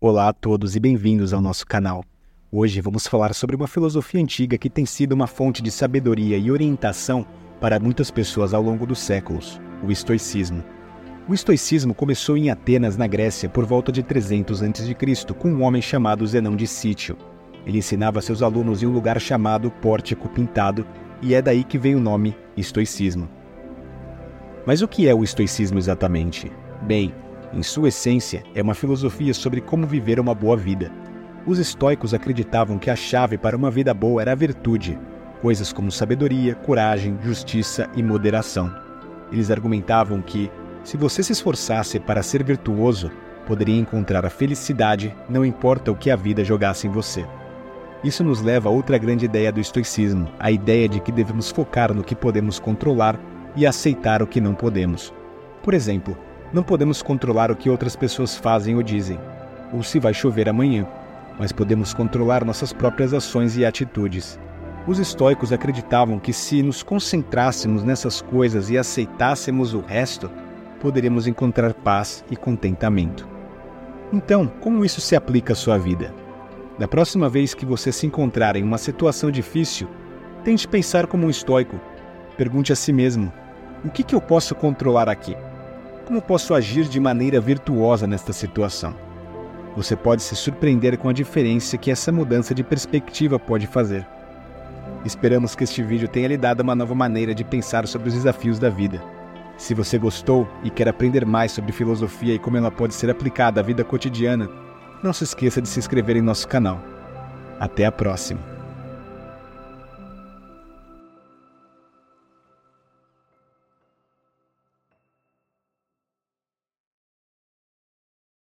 Olá a todos e bem-vindos ao nosso canal. Hoje vamos falar sobre uma filosofia antiga que tem sido uma fonte de sabedoria e orientação para muitas pessoas ao longo dos séculos, o estoicismo. O estoicismo começou em Atenas, na Grécia, por volta de 300 a.C., com um homem chamado Zenão de Sítio. Ele ensinava seus alunos em um lugar chamado Pórtico Pintado, e é daí que vem o nome estoicismo. Mas o que é o estoicismo exatamente? Bem, em sua essência, é uma filosofia sobre como viver uma boa vida. Os estoicos acreditavam que a chave para uma vida boa era a virtude, coisas como sabedoria, coragem, justiça e moderação. Eles argumentavam que, se você se esforçasse para ser virtuoso, poderia encontrar a felicidade, não importa o que a vida jogasse em você. Isso nos leva a outra grande ideia do estoicismo, a ideia de que devemos focar no que podemos controlar e aceitar o que não podemos. Por exemplo, não podemos controlar o que outras pessoas fazem ou dizem, ou se vai chover amanhã, mas podemos controlar nossas próprias ações e atitudes. Os estoicos acreditavam que se nos concentrássemos nessas coisas e aceitássemos o resto, poderíamos encontrar paz e contentamento. Então, como isso se aplica à sua vida? Da próxima vez que você se encontrar em uma situação difícil, tente pensar como um estoico. Pergunte a si mesmo: o que, que eu posso controlar aqui? Como posso agir de maneira virtuosa nesta situação? Você pode se surpreender com a diferença que essa mudança de perspectiva pode fazer. Esperamos que este vídeo tenha lhe dado uma nova maneira de pensar sobre os desafios da vida. Se você gostou e quer aprender mais sobre filosofia e como ela pode ser aplicada à vida cotidiana, não se esqueça de se inscrever em nosso canal. Até a próxima!